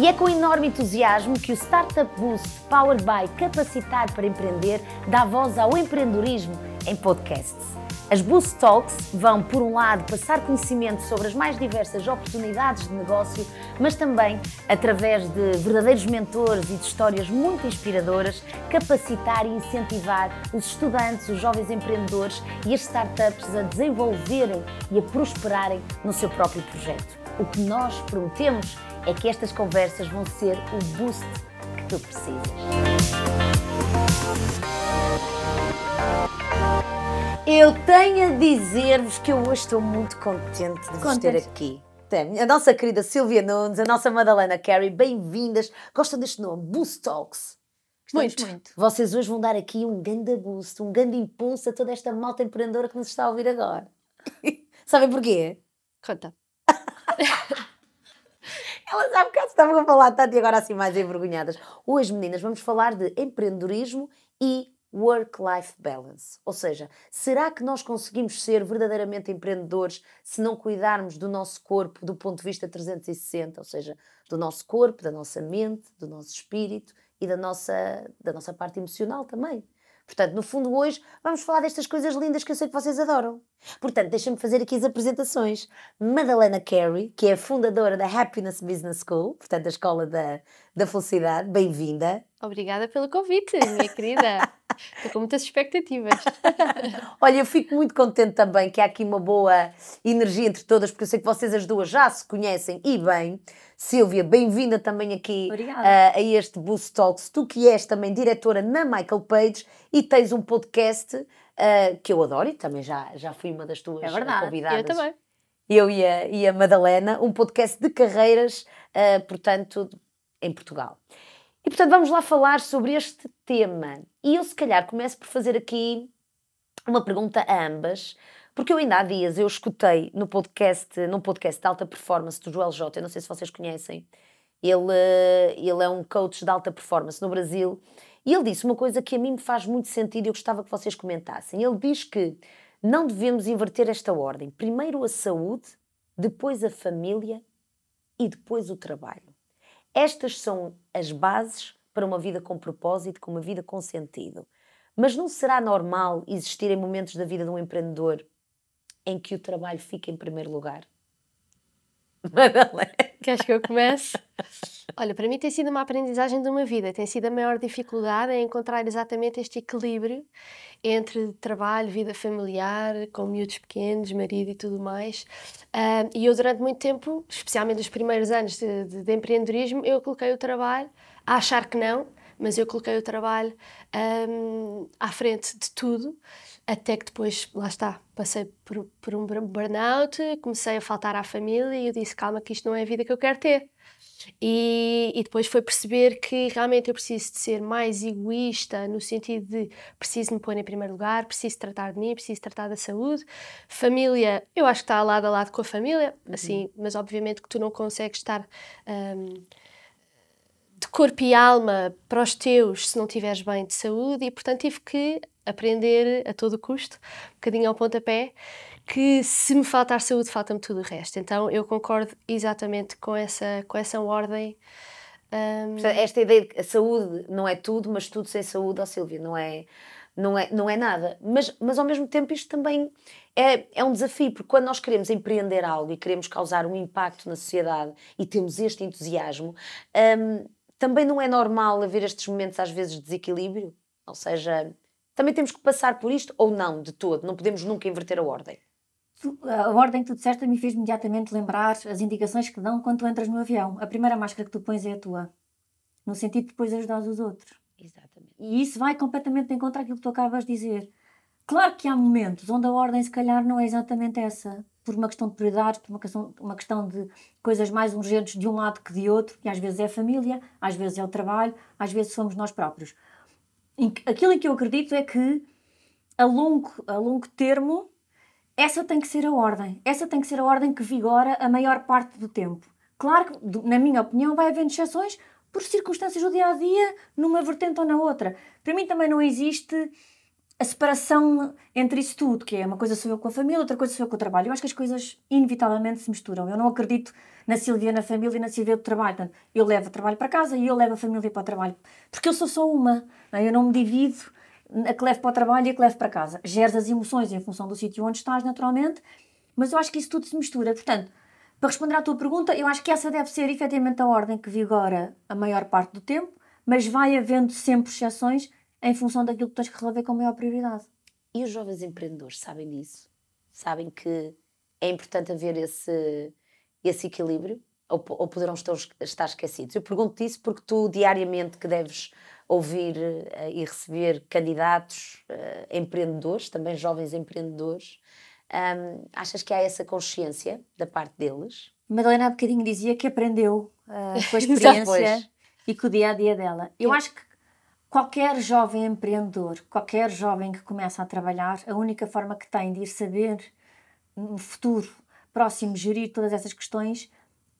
E é com enorme entusiasmo que o Startup Boost Powered by Capacitar para Empreender dá voz ao empreendedorismo em podcasts. As Boost Talks vão, por um lado, passar conhecimento sobre as mais diversas oportunidades de negócio, mas também, através de verdadeiros mentores e de histórias muito inspiradoras, capacitar e incentivar os estudantes, os jovens empreendedores e as startups a desenvolverem e a prosperarem no seu próprio projeto. O que nós prometemos é que estas conversas vão ser o boost que tu precisas. Eu tenho a dizer-vos que eu hoje estou muito contente de vos ter aqui. A nossa querida Silvia Nunes, a nossa Madalena Carey, bem-vindas. Gostam deste nome? Boost Talks. Muito, muito. Vocês hoje vão dar aqui um grande boost, um grande impulso a toda esta malta empreendedora que nos está a ouvir agora. Sabem porquê? Conta. Elas há bocado estavam a falar tanto e agora assim mais envergonhadas. Hoje, meninas, vamos falar de empreendedorismo e work-life balance. Ou seja, será que nós conseguimos ser verdadeiramente empreendedores se não cuidarmos do nosso corpo do ponto de vista 360? Ou seja, do nosso corpo, da nossa mente, do nosso espírito e da nossa, da nossa parte emocional também. Portanto, no fundo, hoje vamos falar destas coisas lindas que eu sei que vocês adoram. Portanto, deixem-me fazer aqui as apresentações. Madalena Carey, que é a fundadora da Happiness Business School, portanto, a escola da, da felicidade. Bem-vinda. Obrigada pelo convite, minha querida. Estou com muitas expectativas. Olha, eu fico muito contente também que há aqui uma boa energia entre todas, porque eu sei que vocês as duas já se conhecem e bem. Silvia, bem-vinda também aqui uh, a este Boost Talks. Tu que és também diretora na Michael Page e tens um podcast uh, que eu adoro e também já, já fui uma das tuas é verdade, convidadas. Eu também. Eu e a, e a Madalena, um podcast de carreiras, uh, portanto, em Portugal. E portanto vamos lá falar sobre este tema. E eu se calhar começo por fazer aqui uma pergunta a ambas, porque eu ainda há dias eu escutei no podcast, num podcast de alta performance do Joel J, eu não sei se vocês conhecem, ele, ele é um coach de alta performance no Brasil, e ele disse uma coisa que a mim me faz muito sentido e eu gostava que vocês comentassem. Ele diz que não devemos inverter esta ordem. Primeiro a saúde, depois a família e depois o trabalho. Estas são as bases para uma vida com propósito, com uma vida com sentido. Mas não será normal existirem momentos da vida de um empreendedor em que o trabalho fica em primeiro lugar? Madalena. Queres que eu comece? Olha, para mim tem sido uma aprendizagem de uma vida. Tem sido a maior dificuldade em encontrar exatamente este equilíbrio entre trabalho, vida familiar, com miúdos pequenos, marido e tudo mais. Uh, e eu, durante muito tempo, especialmente nos primeiros anos de, de, de, empreendedorismo, eu coloquei o trabalho a achar que não, mas eu coloquei o trabalho um, à frente de tudo até que depois, lá está, passei por, por, um burnout, comecei a faltar à família e eu disse: calma, que isto não é a vida que eu quero ter. E, e, depois foi perceber que realmente eu preciso de ser mais egoísta, no sentido de preciso me pôr em primeiro lugar, preciso tratar de mim, preciso tratar da saúde. Família, eu acho que está lado a lado com a família, uhum. assim, mas obviamente que tu não consegues estar. Um, de corpo e alma para os teus se não estiveres bem de saúde e portanto tive que aprender a todo custo, um bocadinho ao pontapé, que se me faltar saúde, falta-me tudo o resto. Então eu concordo exatamente com essa, com essa ordem. Um... Esta ideia de que a saúde não é tudo, mas tudo sem saúde, ó Silvia, não é, não é, não é nada. Mas, mas ao mesmo tempo isto também é, é um desafio, porque quando nós queremos empreender algo e queremos causar um impacto na sociedade e temos este entusiasmo, um, também não é normal haver estes momentos às vezes de desequilíbrio. Ou seja, também temos que passar por isto ou não, de todo? Não podemos nunca inverter a ordem. A ordem que tu disseste me fez imediatamente lembrar as indicações que dão quando tu entras no avião. A primeira máscara que tu pões é a tua. No sentido de depois ajudar os outros. Exatamente. E isso vai completamente de encontro àquilo que tu acabas de dizer. Claro que há momentos onde a ordem, se calhar, não é exatamente essa. Por uma questão de prioridades, por uma questão, uma questão de coisas mais urgentes de um lado que de outro. E às vezes é a família, às vezes é o trabalho, às vezes somos nós próprios aquilo em que eu acredito é que a longo, a longo termo essa tem que ser a ordem. Essa tem que ser a ordem que vigora a maior parte do tempo. Claro que, na minha opinião, vai havendo exceções por circunstâncias do dia a dia, numa vertente ou na outra. Para mim também não existe a separação entre isso tudo, que é uma coisa sou eu com a família, outra coisa sou eu com o trabalho. Eu acho que as coisas inevitavelmente se misturam. Eu não acredito na Silvia na família e na Silvia do trabalho. Portanto, eu levo o trabalho para casa e eu levo a família para o trabalho. Porque eu sou só uma. Não é? Eu não me divido a que levo para o trabalho e a que levo para casa. Geres as emoções em função do sítio onde estás, naturalmente, mas eu acho que isso tudo se mistura. Portanto, para responder à tua pergunta, eu acho que essa deve ser efetivamente a ordem que vigora a maior parte do tempo, mas vai havendo sempre exceções em função daquilo que tens que resolver com maior prioridade. E os jovens empreendedores sabem disso? Sabem que é importante haver esse, esse equilíbrio? Ou, ou poderão estar, estar esquecidos? Eu pergunto isso porque tu, diariamente, que deves ouvir uh, e receber candidatos uh, empreendedores, também jovens empreendedores, um, achas que há essa consciência da parte deles? Madalena há bocadinho dizia que aprendeu uh, com a experiência e com o dia a dia dela. Eu acho que qualquer jovem empreendedor, qualquer jovem que começa a trabalhar, a única forma que tem de ir saber no futuro próximo gerir todas essas questões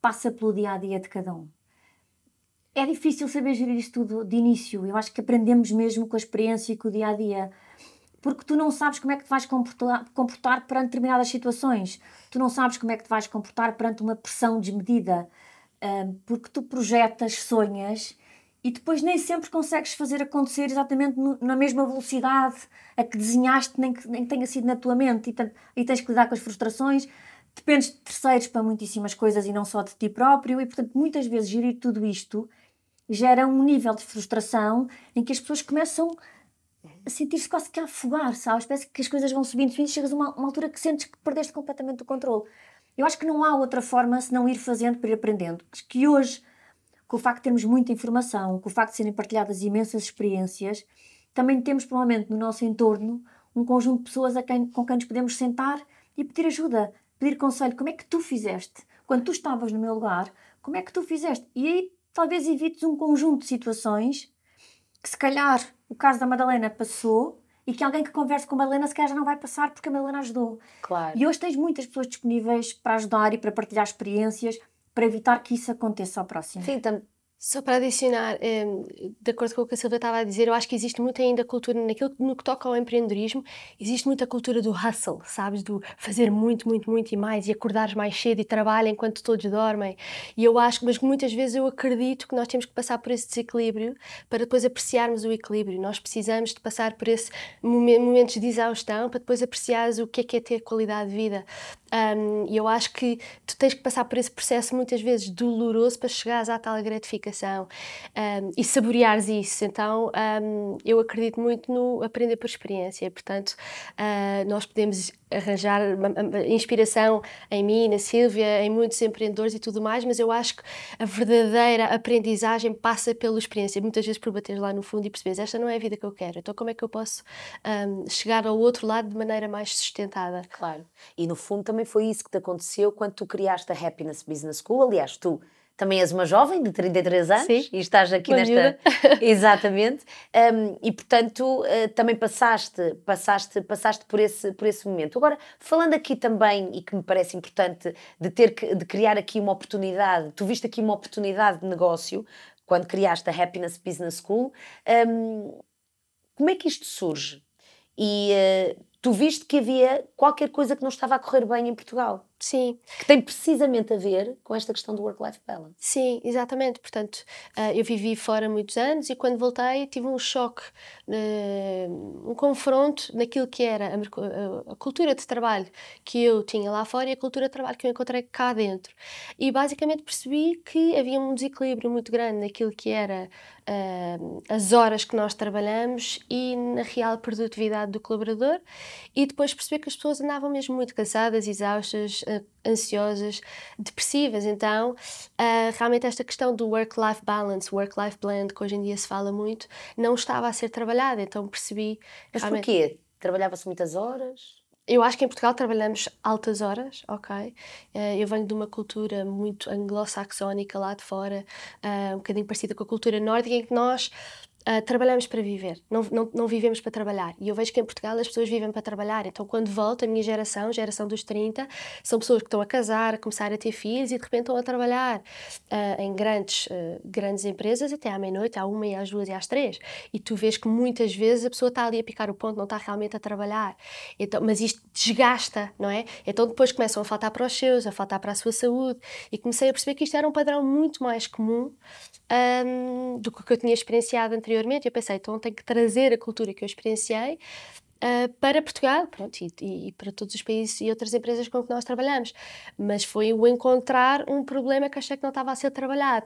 passa pelo dia a dia de cada um. É difícil saber gerir isto tudo de início. Eu acho que aprendemos mesmo com a experiência e com o dia a dia. Porque tu não sabes como é que te vais comportar, comportar perante determinadas situações. Tu não sabes como é que te vais comportar perante uma pressão desmedida. porque tu projetas, sonhas e depois nem sempre consegues fazer acontecer exatamente no, na mesma velocidade a que desenhaste, nem que, nem que tenha sido na tua mente, e, e tens que lidar com as frustrações. Dependes de terceiros para muitíssimas coisas e não só de ti próprio, e portanto, muitas vezes gerir tudo isto gera um nível de frustração em que as pessoas começam a sentir-se quase que a afogar, sabes? Parece que as coisas vão subindo, subindo, chegas a uma, uma altura que sentes que perdeste completamente o controle. Eu acho que não há outra forma senão ir fazendo para ir aprendendo. Acho que hoje com o facto de termos muita informação, com o facto de serem partilhadas imensas experiências, também temos provavelmente no nosso entorno um conjunto de pessoas quem, com quem nos podemos sentar e pedir ajuda, pedir conselho. Como é que tu fizeste? Quando tu estavas no meu lugar, como é que tu fizeste? E aí talvez evites um conjunto de situações que se calhar o caso da Madalena passou e que alguém que converse com a Madalena se calhar já não vai passar porque a Madalena ajudou. Claro. E hoje tens muitas pessoas disponíveis para ajudar e para partilhar experiências para evitar que isso aconteça ao próximo. Sim, só para adicionar, um, de acordo com o que a Silvia estava a dizer, eu acho que existe muito ainda cultura, naquilo no que toca ao empreendedorismo, existe muita cultura do hustle, sabes? Do fazer muito, muito, muito e mais e acordares mais cedo e trabalhar enquanto todos dormem. E eu acho, mas muitas vezes eu acredito que nós temos que passar por esse desequilíbrio para depois apreciarmos o equilíbrio. Nós precisamos de passar por esse momentos de exaustão para depois apreciares o que é que é ter qualidade de vida. Um, e eu acho que tu tens que passar por esse processo muitas vezes doloroso para chegares à tal gratificação um, e saboreares isso. Então um, eu acredito muito no aprender por experiência. Portanto, uh, nós podemos arranjar inspiração em mim, na Silvia, em muitos empreendedores e tudo mais, mas eu acho que a verdadeira aprendizagem passa pela experiência, muitas vezes por bater lá no fundo e perceberes esta não é a vida que eu quero, então como é que eu posso um, chegar ao outro lado de maneira mais sustentada? Claro, e no fundo também foi isso que te aconteceu quando tu criaste a Happiness Business School, aliás, tu também és uma jovem de 33 anos Sim, e estás aqui nesta. Exatamente. Um, e portanto uh, também passaste, passaste, passaste por, esse, por esse momento. Agora, falando aqui também, e que me parece importante, de ter que, de criar aqui uma oportunidade, tu viste aqui uma oportunidade de negócio quando criaste a Happiness Business School. Um, como é que isto surge? E uh, tu viste que havia qualquer coisa que não estava a correr bem em Portugal. Sim. Que tem precisamente a ver com esta questão do work-life balance. Sim, exatamente. Portanto, uh, eu vivi fora muitos anos e quando voltei tive um choque, uh, um confronto naquilo que era a, a, cultura de trabalho que eu tinha lá fora e a cultura de trabalho que eu encontrei cá dentro. E basicamente percebi que havia um desequilíbrio muito grande naquilo que era as horas que nós trabalhamos e na real produtividade do colaborador. E depois percebi que as pessoas andavam mesmo muito cansadas, exaustas, ansiosas, depressivas. Então, uh, realmente esta questão do work-life balance, work-life blend, que hoje em dia se fala muito, não estava a ser trabalhada. Então percebi. Mas realmente... porquê? Trabalhava-se muitas horas? Eu acho que em Portugal trabalhamos altas horas, ok? Uh, eu venho de uma cultura muito anglo-saxónica lá de fora, uh, um bocadinho parecida com a cultura nórdica, em que nós Uh, trabalhamos para viver, não, não, não vivemos para trabalhar. E eu vejo que em Portugal as pessoas vivem para trabalhar. Então, quando volto, a minha geração, geração dos 30, são pessoas que estão a casar, a começar a ter filhos e de repente estão a trabalhar uh, em grandes, uh, grandes empresas até à meia-noite, à uma e às duas e às três. E tu vês que muitas vezes a pessoa está ali a picar o ponto, não está realmente a trabalhar. Então, mas isto desgasta, não é? Então, depois começam a faltar para os seus, a faltar para a sua saúde. E comecei a perceber que isto era um padrão muito mais comum um, do que eu tinha experienciado anteriormente. Eu pensei, então tenho que trazer a cultura que eu experienciei uh, para Portugal pronto, e, e, para todos os países e outras empresas com que nós trabalhamos. Mas foi o encontrar um problema que achei que não estava a ser trabalhado.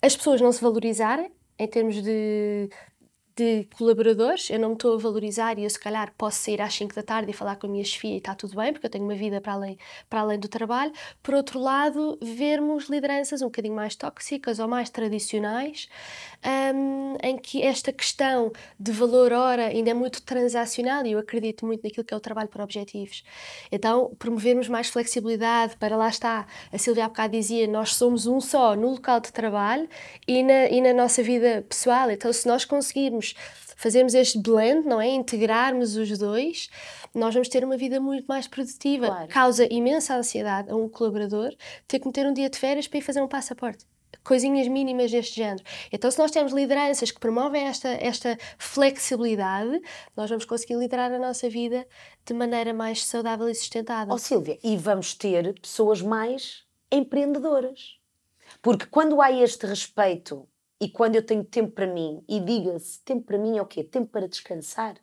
As pessoas não se valorizarem em termos de de colaboradores, eu não me estou a valorizar e eu se calhar posso sair às 5 da tarde e falar com a minha chefia e está tudo bem, porque eu tenho uma vida para além, para além do trabalho. Por outro lado, vermos lideranças um bocadinho mais tóxicas ou mais tradicionais, um, em que esta questão de valor hora ainda é muito transacional e eu acredito muito naquilo que é o trabalho por objetivos. Então, promovermos mais flexibilidade para lá está. A Silvia há bocado dizia, nós somos um só no local de trabalho e na, e na nossa vida pessoal. Então, se nós conseguirmos fazermos, fazermos este blend, não é? Integrarmos os dois, nós vamos ter uma vida muito mais produtiva. Claro. Causa imensa ansiedade a um colaborador ter que meter um dia de férias para ir fazer um passaporte coisinhas mínimas deste género. Então, se nós temos lideranças que promovem esta, esta flexibilidade, nós vamos conseguir liderar a nossa vida de maneira mais saudável e sustentável. Ó oh, Silvia, e vamos ter pessoas mais empreendedoras. Porque quando há este respeito e quando eu tenho tempo para mim, e diga-se, tempo para mim é o quê? Tempo para descansar,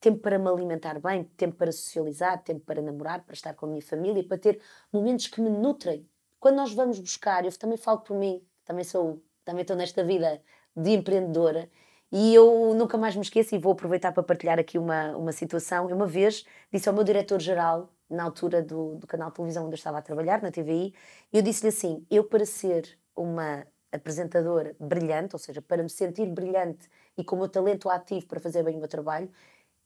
tempo para me alimentar bem, tempo para socializar, tempo para namorar, para estar com a minha família, para ter momentos que me nutrem. Quando nós vamos buscar, eu também falo por mim, também sou, também estou nesta vida de empreendedora, e eu nunca mais me esqueço e vou aproveitar para partilhar aqui uma, uma situação. Eu uma vez disse ao meu diretor-geral, na altura do, do canal de televisão onde eu estava a trabalhar, na TVI, eu disse-lhe assim: eu para ser uma apresentadora brilhante, ou seja, para me sentir brilhante e com o meu talento ativo para fazer bem o meu trabalho,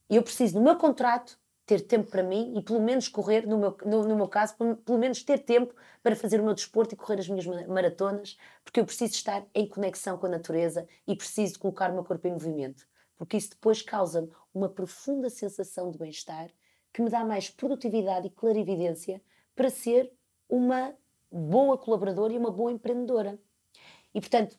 eu preciso, no meu contrato, ter tempo para mim e pelo menos correr, no meu, no, no meu caso, pelo menos ter tempo para fazer o meu desporto e correr as minhas maratonas, porque eu preciso estar em conexão com a natureza e preciso colocar o meu corpo em movimento, porque isso depois causa-me uma profunda sensação de bem-estar que me dá mais produtividade e clarividência para ser uma boa colaboradora e uma boa empreendedora. E, portanto,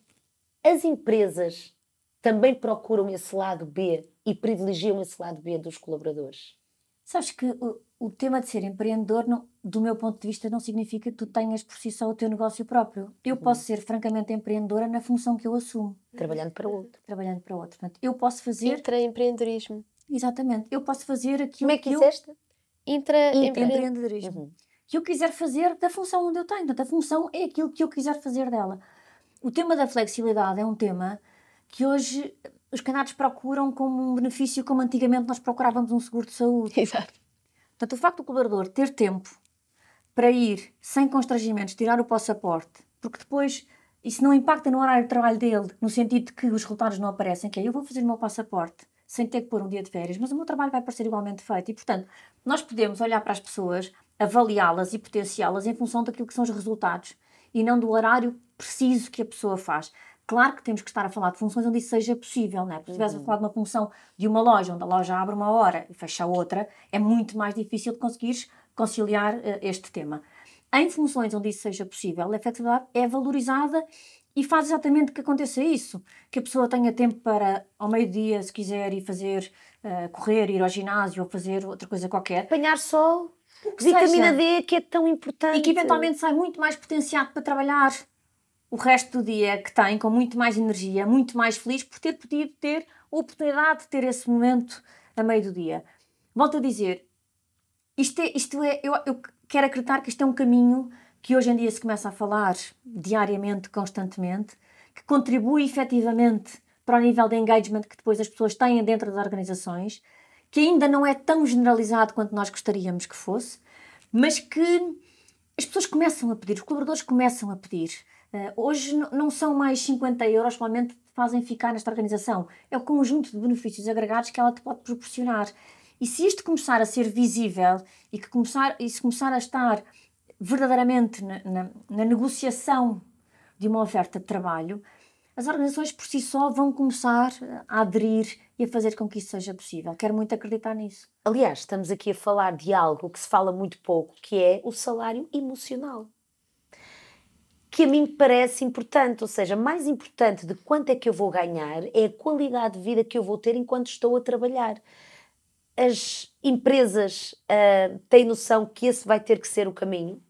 as empresas também procuram esse lado B e privilegiam esse lado B dos colaboradores. Sabes que o, o tema de ser empreendedor, não, do meu ponto de vista, não significa que tu tenhas por si só o teu negócio próprio. Eu uhum. posso ser francamente empreendedora na função que eu assumo. Trabalhando para outro. Trabalhando para outro. Portanto, eu posso fazer. Intraempreendedorismo. Exatamente. Eu posso fazer aquilo Como é que, que disseste? Eu... Intraempreendedorismo. Uhum. Que eu quiser fazer da função onde eu tenho. Portanto, a função é aquilo que eu quiser fazer dela. O tema da flexibilidade é um tema que hoje os canados procuram como um benefício como antigamente nós procurávamos um seguro de saúde. Exato. Portanto, o facto do colaborador ter tempo para ir sem constrangimentos, tirar o passaporte, porque depois isso não impacta no horário de trabalho dele, no sentido de que os resultados não aparecem, que é eu vou fazer o meu passaporte sem ter que pôr um dia de férias, mas o meu trabalho vai parecer igualmente feito. E, portanto, nós podemos olhar para as pessoas, avaliá-las e potenciá-las em função daquilo que são os resultados e não do horário preciso que a pessoa faz. Claro que temos que estar a falar de funções onde isso seja possível, né? Porque se estiveres uhum. a falar de uma função de uma loja, onde a loja abre uma hora e fecha outra, é muito mais difícil de conseguires conciliar uh, este tema. Em funções onde isso seja possível, a flexibilidade é valorizada e faz exatamente que aconteça isso. Que a pessoa tenha tempo para, ao meio-dia, se quiser, ir fazer, uh, correr, ir ao ginásio ou fazer outra coisa qualquer. Apanhar sol vitamina seja, D que é tão importante. E que eventualmente sai muito mais potenciado para trabalhar o resto do dia que tem, com muito mais energia, muito mais feliz por ter podido ter a oportunidade de ter esse momento a meio do dia. Volto a dizer, isto é, isto é eu, eu quero acreditar que isto é um caminho que hoje em dia se começa a falar diariamente, constantemente, que contribui efetivamente para o nível de engagement que depois as pessoas têm dentro das organizações que ainda não é tão generalizado quanto nós gostaríamos que fosse, mas que as pessoas começam a pedir, os colaboradores começam a pedir. Uh, hoje não são mais 50 euros, provavelmente fazem ficar nesta organização. É o conjunto de benefícios agregados que ela te pode proporcionar. E se isto começar a ser visível e que começar, e se começar a estar verdadeiramente na, na, na negociação de uma oferta de trabalho, as organizações por si só vão começar a aderir e a fazer com que isso seja possível. Quero muito acreditar nisso. Aliás, estamos aqui a falar de algo que se fala muito pouco, que é o salário emocional. Que a mim parece importante, ou seja, mais importante de quanto é que eu vou ganhar é a qualidade de vida que eu vou ter enquanto estou a trabalhar. As empresas uh, têm noção que esse vai ter que ser o caminho?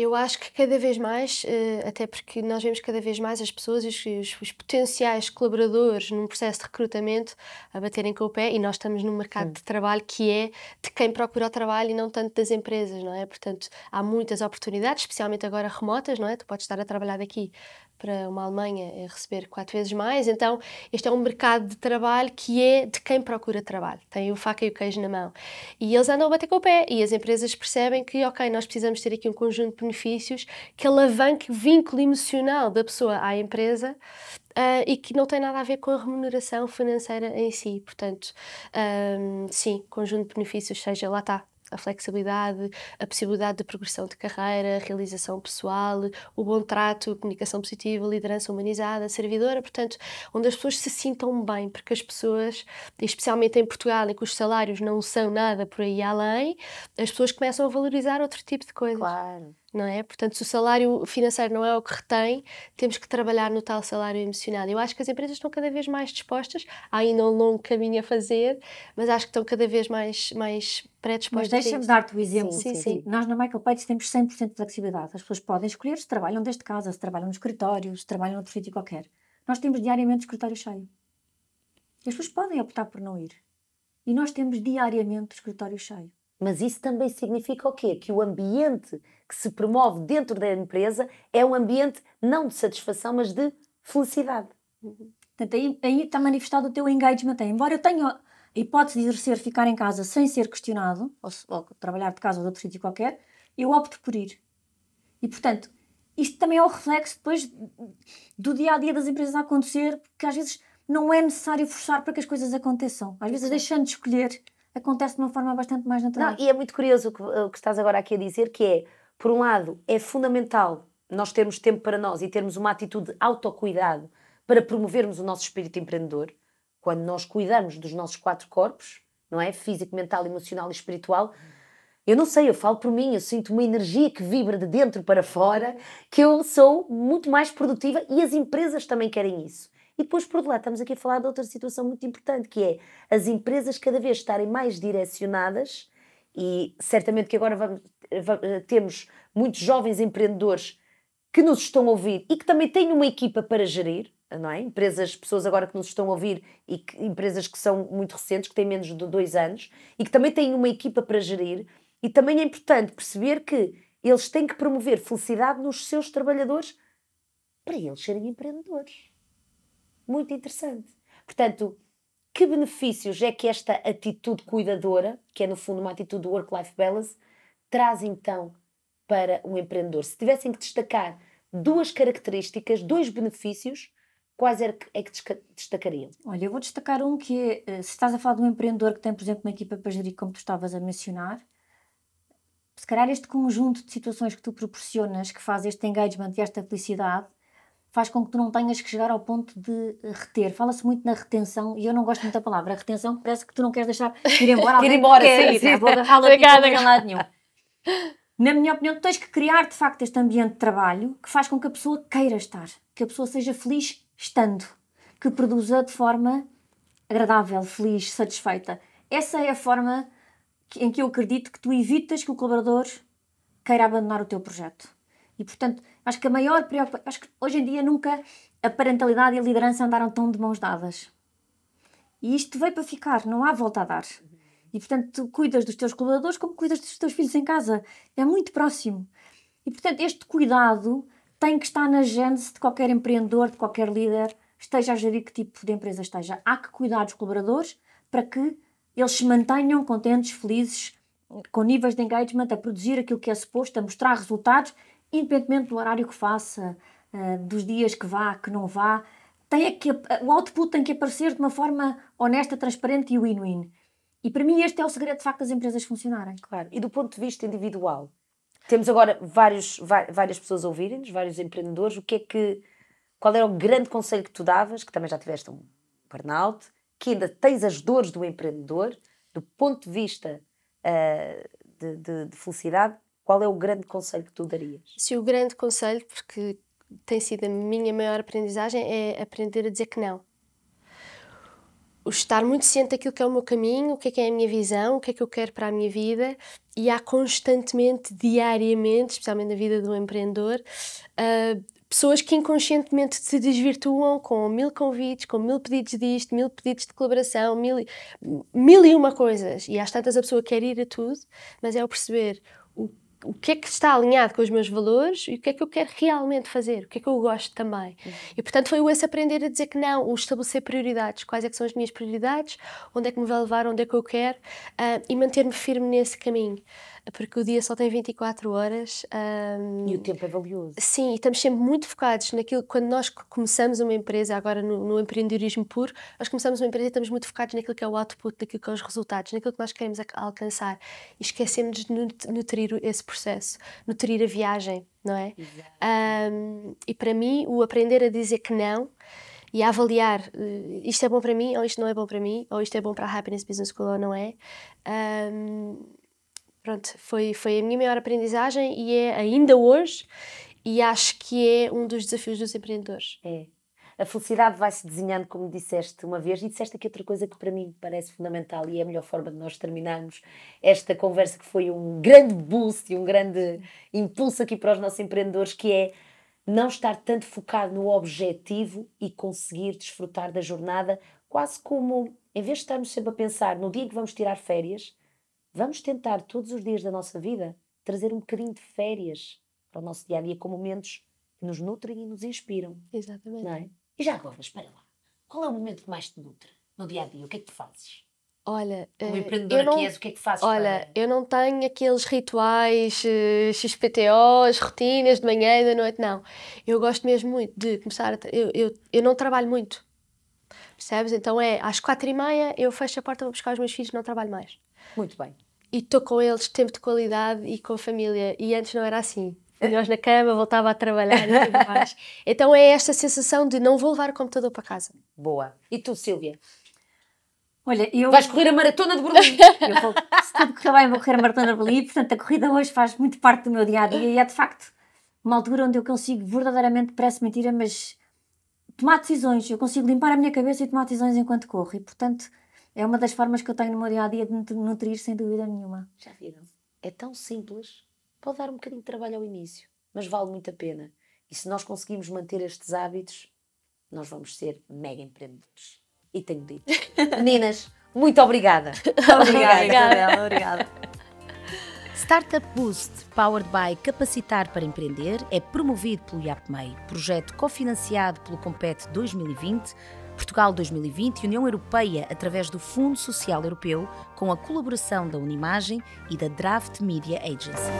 Eu acho que cada vez mais, eh, até porque nós vemos cada vez mais as pessoas e os, os, potenciais colaboradores num processo de recrutamento a baterem com o pé e nós estamos num mercado de trabalho que é de quem procura o trabalho e não tanto das empresas, não é? Portanto, há muitas oportunidades, especialmente agora remotas, não é? Tu podes estar a trabalhar daqui para uma Alemanha é receber quatro vezes mais. Então, este é um mercado de trabalho que é de quem procura trabalho, tem o faca e o queijo na mão. E eles andam a bater com o pé e as empresas percebem que, ok, nós precisamos ter aqui um conjunto de benefícios que alavanque o vínculo emocional da pessoa à empresa Uh, e que não tem nada a ver com a remuneração financeira em si. Portanto, um, sim, conjunto de benefícios, seja lá está, a flexibilidade, a possibilidade de progressão de carreira, realização pessoal, o bom trato, comunicação positiva, liderança humanizada, servidora, portanto, onde as pessoas se sintam bem, porque as pessoas, especialmente em Portugal, em que os salários não são nada por aí além, as pessoas começam a valorizar outro tipo de coisas. Claro não é? Portanto, se o salário financeiro não é o que retém, temos que trabalhar no tal salário emocional. Eu acho que as empresas estão cada vez mais dispostas, há ainda um longo caminho a fazer, mas acho que estão cada vez mais, mais predispostas. Mas deixa-me dar-te o exemplo. Sim, sim, sim. Nós na Michael Page temos 100% de flexibilidade. As pessoas podem escolher se trabalham desde casa, se trabalham no escritório, se trabalham noutro sítio qualquer. Nós temos diariamente o escritório cheio. E as pessoas podem optar por não ir. E nós temos diariamente o escritório cheio. Mas isso também significa o quê? Que o ambiente que se promove dentro da empresa é um ambiente não de satisfação, mas de felicidade. Portanto, aí, aí está manifestado o teu engagement. Embora eu tenha a hipótese de exercer, ficar em casa sem ser questionado, ou, ou trabalhar de casa ou de outro sítio qualquer, eu opto por ir. E, portanto, isto também é o reflexo depois do dia a dia das empresas a acontecer, porque às vezes não é necessário forçar para que as coisas aconteçam. Às vezes, deixando de escolher, acontece de uma forma bastante mais natural. Não, e é muito curioso o que, o que estás agora aqui a dizer, que é, por um lado, é fundamental nós termos tempo para nós e termos uma atitude de autocuidado para promovermos o nosso espírito empreendedor, quando nós cuidamos dos nossos quatro corpos, não é? Físico, mental, emocional e espiritual. Eu não sei, eu falo por mim, eu sinto uma energia que vibra de dentro para fora, que eu sou muito mais produtiva e as empresas também querem isso. E depois, por outro lado, estamos aqui a falar de outra situação muito importante, que é as empresas cada vez estarem mais direcionadas, e certamente que agora vamos, temos muitos jovens empreendedores que nos estão a ouvir e que também têm uma equipa para gerir, não é? Empresas, pessoas agora que nos estão a ouvir e que, empresas que são muito recentes, que têm menos de dois anos e que também têm uma equipa para gerir. E também é importante perceber que eles têm que promover felicidade nos seus trabalhadores para eles serem empreendedores muito interessante. Portanto, que benefícios é que esta atitude cuidadora, que é no fundo uma atitude work-life balance, traz então para um empreendedor? Se tivessem que destacar duas características, dois benefícios, quais é que, é que destacariam? Olha, eu vou destacar um que é, eh, se estás a falar de um empreendedor que tem, por exemplo, uma equipa para gerir, como tu estavas a mencionar, se calhar este conjunto de situações que tu proporcionas, que faz este engagement e esta felicidade, faz com que tu não tenhas que chegar ao ponto de reter. Fala-se muito na retenção e eu não gosto muito da palavra. A retenção parece que tu não queres deixar ir embora. ir embora, quer, sim. Vou agarrá-la aqui não lado nenhum. Na minha opinião, tu tens que criar de facto este ambiente de trabalho que faz com que a pessoa queira estar, que a pessoa seja feliz estando, que produza de forma agradável, feliz, satisfeita. Essa é a forma em que eu acredito que tu evitas que o colaborador queira abandonar o teu projeto. E, portanto, acho que a maior preocupação. Acho que hoje em dia nunca a parentalidade e a liderança andaram tão de mãos dadas. E isto veio para ficar, não há volta a dar. E, portanto, tu cuidas dos teus colaboradores como cuidas dos teus filhos em casa. É muito próximo. E, portanto, este cuidado tem que estar na gênese de qualquer empreendedor, de qualquer líder, esteja a gerir que tipo de empresa esteja. Há que cuidar dos colaboradores para que eles se mantenham contentes, felizes, com níveis de engagement, a produzir aquilo que é suposto, a mostrar resultados independentemente do horário que faça, uh, dos dias que vá, que não vá, tem que, o output tem que aparecer de uma forma honesta, transparente e win-win. E para mim este é o segredo de facto das empresas funcionarem. Claro. E do ponto de vista individual, temos agora vários, várias pessoas a ouvirem-nos, vários empreendedores. O que é que qual era o grande conselho que tu davas, que também já tiveste um burnout, que ainda tens as dores do empreendedor, do ponto de vista uh, de, de, de felicidade, qual é o grande conselho que tu darias? Se o grande conselho, porque tem sido a minha maior aprendizagem, é aprender a dizer que não. O estar muito ciente daquilo que é o meu caminho, o que é que é a minha visão, o que é que eu quero para a minha vida, e há constantemente, diariamente, especialmente na vida do empreendedor, uh, pessoas que inconscientemente se desvirtuam com mil convites, com mil pedidos disto, mil pedidos de colaboração, mil, mil e uma coisas. E às tantas a pessoa quer ir a tudo, mas é o perceber o o que é que está alinhado com os meus valores e o que é que eu quero realmente fazer, o que é que eu gosto também. Uhum. E portanto foi o esse aprender a dizer que não, o estabelecer prioridades, quais é que são as minhas prioridades, onde é que me vai levar, onde é que eu quero uh, e manter-me firme nesse caminho porque o dia só tem 24 horas. Um, e o tempo é valioso. Sim, e estamos sempre muito focados naquilo. Quando nós começamos uma empresa, agora no, no, empreendedorismo puro, nós começamos uma empresa e estamos muito focados naquilo que é o output, naquilo que é os resultados, naquilo que nós queremos alcançar. E esquecemos de nutrir esse processo, nutrir a viagem, não é? Um, e para mim, o aprender a dizer que não e a avaliar uh, isto é bom para mim ou isto não é bom para mim, ou isto é bom para a Happiness Business School ou não é. Um, pronto, foi, foi a minha maior aprendizagem e é ainda hoje, e acho que é um dos desafios dos empreendedores. É. A felicidade vai se desenhando, como disseste uma vez, e disseste aqui outra coisa que para mim parece fundamental e é a melhor forma de nós terminarmos esta conversa, que foi um grande boost e um grande impulso aqui para os nossos empreendedores, que é não estar tanto focado no objetivo e conseguir desfrutar da jornada, quase como, em vez de estarmos sempre a pensar no dia que vamos tirar férias, Vamos tentar todos os dias da nossa vida trazer um bocadinho de férias para o nosso dia a dia com momentos que nos nutrem e nos inspiram. Exatamente. Não é? E já agora, espera lá. Qual é o momento que mais te nutre no dia a dia? O que é que tu fazes? Olha, como eh, empreendedora não, que és, o que é que fazes? Olha, para... eu não tenho aqueles rituais uh, eh, XPTOs, rotinas de manhã e da noite, não. Eu gosto mesmo muito de começar a. Eu, eu, eu não trabalho muito, percebes? Então é às quatro e meia eu fecho a porta, vou buscar os meus filhos, não trabalho mais. Muito bem. E estou com eles tempo de qualidade e com a família. E antes não era assim. Nós na cama, voltava a trabalhar e tudo mais. Então é esta sensação de não vou levar o computador para casa. Boa. E tu, Silvia? Olha, eu... Vais correr a maratona de Berlim. eu vou, se tudo correr bem, vou correr a maratona de Berlim. Portanto, a corrida hoje faz muito parte do meu dia-a-dia -dia, e é, de facto, uma altura onde eu consigo verdadeiramente, parece mentira, mas tomar decisões. Eu consigo limpar a minha cabeça e tomar decisões enquanto corro. E, portanto, é uma das formas que eu tenho no meu dia a dia de me nutrir, sem dúvida nenhuma. Já viram? É tão simples. Pode dar um bocadinho de trabalho ao início, mas vale muito a pena. E se nós conseguimos manter estes hábitos, nós vamos ser mega empreendedores. E tenho dito. Meninas, muito obrigada. obrigada, obrigada. obrigada. Startup Boost, powered by Capacitar para Empreender, é promovido pelo IAPMEI, projeto cofinanciado pelo Compete 2020 Portugal 2020 e União Europeia através do Fundo Social Europeu, com a colaboração da Unimagem e da Draft Media Agency.